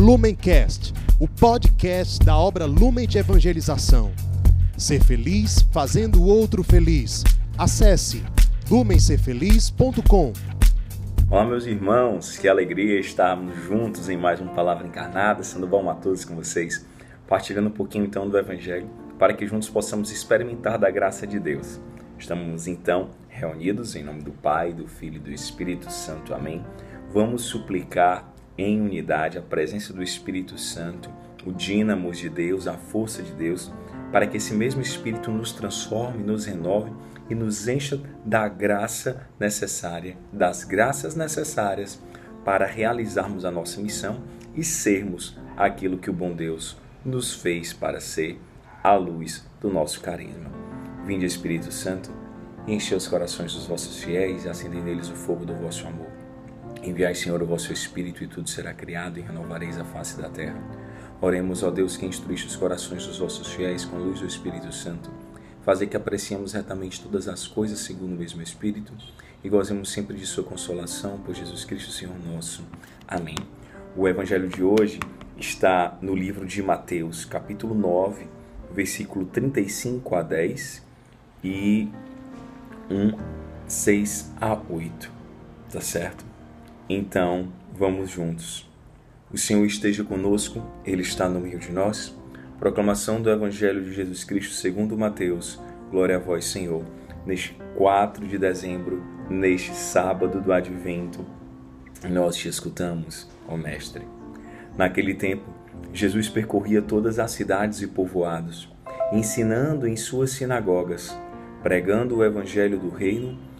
Lumencast, o podcast da obra Lumen de Evangelização. Ser feliz fazendo o outro feliz. Acesse lumencerfeliz.com. Olá, meus irmãos, que alegria estarmos juntos em mais uma Palavra Encarnada, sendo bom a todos com vocês, partilhando um pouquinho então do Evangelho, para que juntos possamos experimentar da graça de Deus. Estamos então reunidos em nome do Pai, do Filho e do Espírito Santo. Amém. Vamos suplicar em unidade a presença do Espírito Santo, o dínamo de Deus, a força de Deus, para que esse mesmo Espírito nos transforme, nos renove e nos encha da graça necessária, das graças necessárias para realizarmos a nossa missão e sermos aquilo que o bom Deus nos fez para ser, a luz do nosso carisma. Vinde, Espírito Santo, enche os corações dos vossos fiéis e acendei neles o fogo do vosso amor. Enviai, Senhor, o vosso Espírito, e tudo será criado, e renovareis a face da terra. Oremos, ó Deus, que instruíste os corações dos vossos fiéis com a luz do Espírito Santo. Fazer que apreciemos retamente todas as coisas segundo o mesmo Espírito e gozemos sempre de Sua consolação por Jesus Cristo, Senhor nosso. Amém. O Evangelho de hoje está no livro de Mateus, capítulo 9, versículo 35 a 10 e 1, 6 a 8. Tá certo? Então, vamos juntos. O Senhor esteja conosco, Ele está no meio de nós. Proclamação do Evangelho de Jesus Cristo segundo Mateus. Glória a vós, Senhor. Neste 4 de dezembro, neste sábado do Advento, nós te escutamos, ó Mestre. Naquele tempo, Jesus percorria todas as cidades e povoados, ensinando em suas sinagogas, pregando o Evangelho do Reino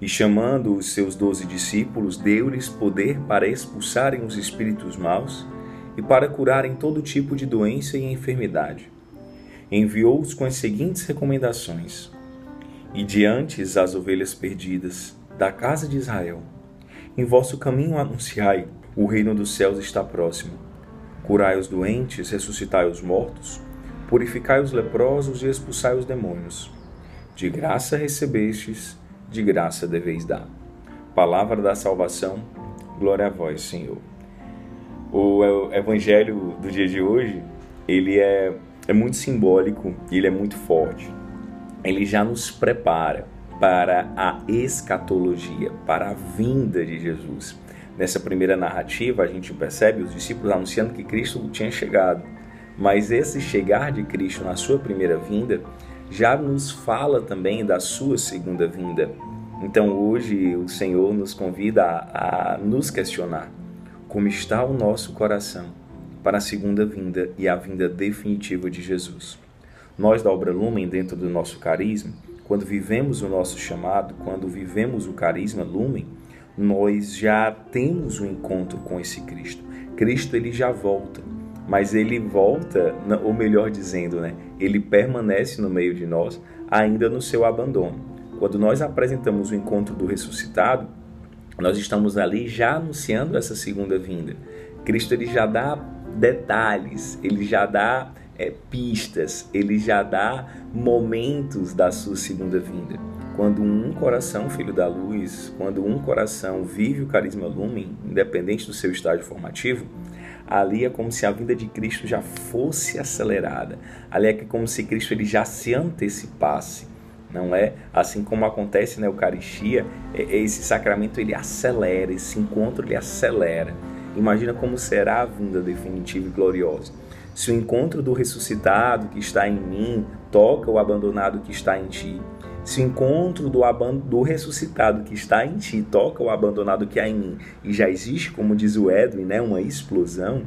E chamando os seus doze discípulos, deu-lhes poder para expulsarem os espíritos maus e para curarem todo tipo de doença e enfermidade. Enviou-os com as seguintes recomendações: E diante as ovelhas perdidas da casa de Israel, em vosso caminho anunciai: o reino dos céus está próximo. Curai os doentes, ressuscitai os mortos, purificai os leprosos e expulsai os demônios. De graça recebestes, de graça deveis dar. Palavra da salvação, glória a vós, Senhor. O evangelho do dia de hoje, ele é, é muito simbólico e ele é muito forte. Ele já nos prepara para a escatologia, para a vinda de Jesus. Nessa primeira narrativa, a gente percebe os discípulos anunciando que Cristo tinha chegado. Mas esse chegar de Cristo na sua primeira vinda já nos fala também da sua segunda vinda. Então hoje o Senhor nos convida a, a nos questionar como está o nosso coração para a segunda vinda e a vinda definitiva de Jesus. Nós da Obra Lumen, dentro do nosso carisma, quando vivemos o nosso chamado, quando vivemos o carisma Lumen, nós já temos um encontro com esse Cristo. Cristo ele já volta mas ele volta, ou melhor dizendo, né, ele permanece no meio de nós, ainda no seu abandono. Quando nós apresentamos o encontro do ressuscitado, nós estamos ali já anunciando essa segunda vinda. Cristo ele já dá detalhes, ele já dá é, pistas, ele já dá momentos da sua segunda vinda. Quando um coração, filho da luz, quando um coração vive o carisma lumen, independente do seu estágio formativo, ali é como se a vinda de Cristo já fosse acelerada. Ali é como se Cristo ele já se antecipasse. Não é assim como acontece na Eucaristia, esse sacramento ele acelera, esse encontro ele acelera. Imagina como será a vinda definitiva e gloriosa. Se o encontro do ressuscitado que está em mim toca o abandonado que está em ti, se o encontro do, do ressuscitado que está em ti toca o abandonado que há em mim e já existe, como diz o Edwin, né, uma explosão,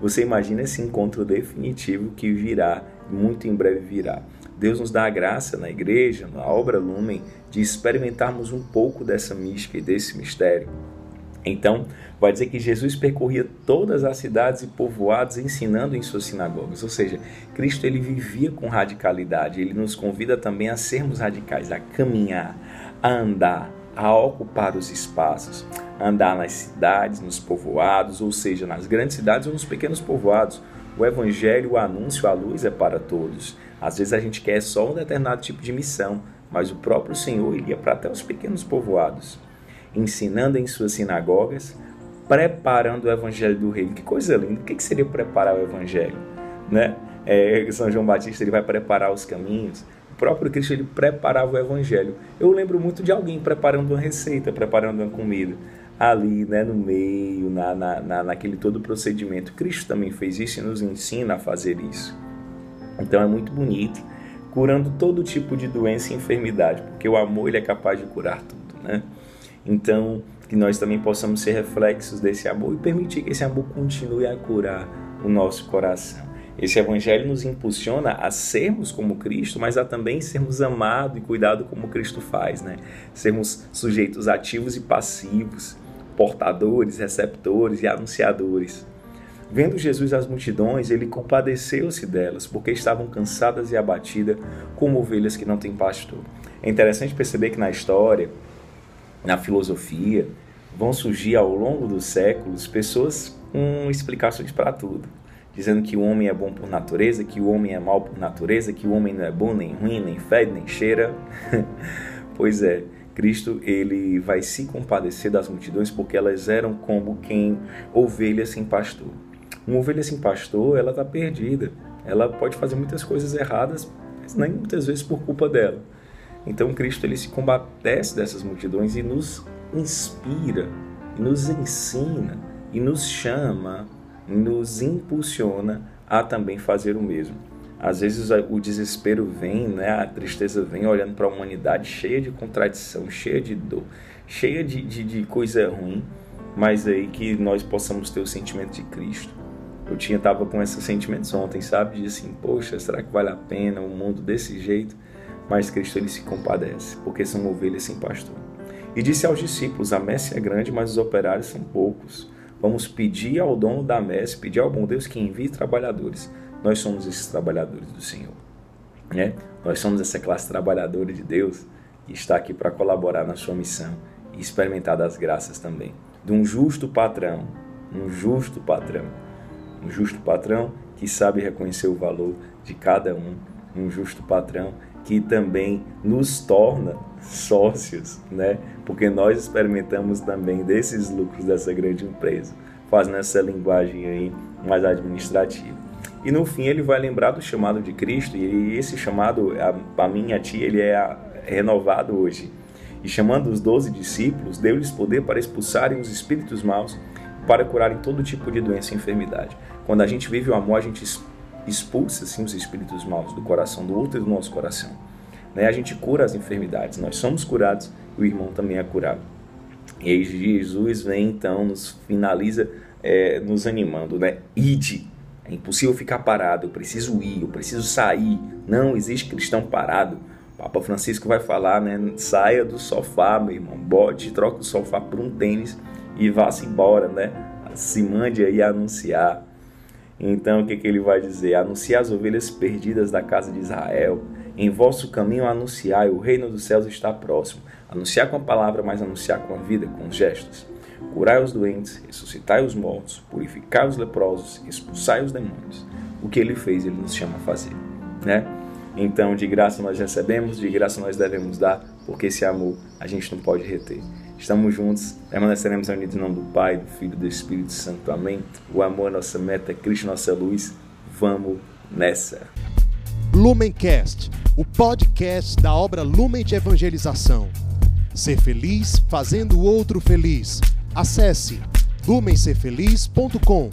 você imagina esse encontro definitivo que virá, muito em breve virá. Deus nos dá a graça na igreja, na obra Lumen, de experimentarmos um pouco dessa mística e desse mistério. Então, vai dizer que Jesus percorria todas as cidades e povoados ensinando em suas sinagogas. Ou seja, Cristo ele vivia com radicalidade. Ele nos convida também a sermos radicais, a caminhar, a andar, a ocupar os espaços, a andar nas cidades, nos povoados, ou seja, nas grandes cidades ou nos pequenos povoados. O evangelho, o anúncio, a luz é para todos. Às vezes a gente quer só um determinado tipo de missão, mas o próprio Senhor iria para até os pequenos povoados, ensinando em suas sinagogas, preparando o evangelho do reino. Que coisa linda! O que seria preparar o evangelho? Né? É, São João Batista ele vai preparar os caminhos. O próprio Cristo ele preparava o evangelho. Eu lembro muito de alguém preparando uma receita, preparando uma comida ali, né, no meio, na, na, na, naquele todo procedimento. Cristo também fez isso e nos ensina a fazer isso. Então é muito bonito, curando todo tipo de doença e enfermidade, porque o amor ele é capaz de curar tudo, né? Então, que nós também possamos ser reflexos desse amor e permitir que esse amor continue a curar o nosso coração. Esse evangelho nos impulsiona a sermos como Cristo, mas a também sermos amados e cuidados como Cristo faz, né? Sermos sujeitos ativos e passivos, portadores, receptores e anunciadores. Vendo Jesus as multidões, ele compadeceu-se delas, porque estavam cansadas e abatidas, como ovelhas que não têm pastor. É interessante perceber que na história, na filosofia, vão surgir ao longo dos séculos pessoas com explicações para tudo, dizendo que o homem é bom por natureza, que o homem é mau por natureza, que o homem não é bom nem ruim, nem fede, nem cheira. pois é, Cristo ele vai se compadecer das multidões porque elas eram como quem ovelhas sem pastor. Uma ovelha sem pastor, ela está perdida. Ela pode fazer muitas coisas erradas, mas nem muitas vezes por culpa dela. Então Cristo ele se combatece dessas multidões e nos inspira, nos ensina, e nos chama, nos impulsiona a também fazer o mesmo. Às vezes o desespero vem, né? a tristeza vem olhando para a humanidade cheia de contradição, cheia de dor, cheia de, de, de coisa ruim, mas aí que nós possamos ter o sentimento de Cristo eu tinha tava com esses sentimentos ontem, sabe? De assim, poxa, será que vale a pena um mundo desse jeito? Mas Cristo ele se compadece, porque são ovelhas sem pastor. E disse aos discípulos: A messe é grande, mas os operários são poucos. Vamos pedir ao dono da messe, pedir ao bom Deus que envie trabalhadores. Nós somos esses trabalhadores do Senhor. Né? Nós somos essa classe trabalhadora de Deus que está aqui para colaborar na sua missão e experimentar das graças também. De um justo patrão, um justo patrão um justo patrão que sabe reconhecer o valor de cada um, um justo patrão que também nos torna sócios, né? Porque nós experimentamos também desses lucros dessa grande empresa, fazendo essa linguagem aí mais administrativa. E no fim ele vai lembrar do chamado de Cristo e esse chamado a, mim a ti ele é renovado hoje. E chamando os doze discípulos, deu-lhes poder para expulsarem os espíritos maus para curarem todo tipo de doença e enfermidade. Quando a gente vive o amor, a gente expulsa assim, os espíritos maus do coração do outro e do nosso coração. Né? A gente cura as enfermidades, nós somos curados e o irmão também é curado. E aí Jesus vem então, nos finaliza é, nos animando, né? Ide. É impossível ficar parado, eu preciso ir, eu preciso sair. Não existe cristão parado. Papa Francisco vai falar, né? Saia do sofá, meu irmão. Bote, troca o sofá por um tênis e vá-se embora, né? Se mande aí anunciar. Então, o que, que ele vai dizer? Anunciar as ovelhas perdidas da casa de Israel. Em vosso caminho anunciai, o reino dos céus está próximo. Anunciar com a palavra, mas anunciar com a vida, com os gestos. Curai os doentes, ressuscitai os mortos, purificai os leprosos, expulsai os demônios. O que ele fez, ele nos chama a fazer, né? Então, de graça nós recebemos, de graça nós devemos dar, porque esse amor a gente não pode reter. Estamos juntos, permaneceremos unidos em nome do Pai, do Filho e do Espírito Santo. Amém. O amor é nossa meta, Cristo nossa luz. Vamos nessa. Lumencast, o podcast da obra Lumen de Evangelização. Ser feliz fazendo o outro feliz. Acesse lumencerfeliz.com.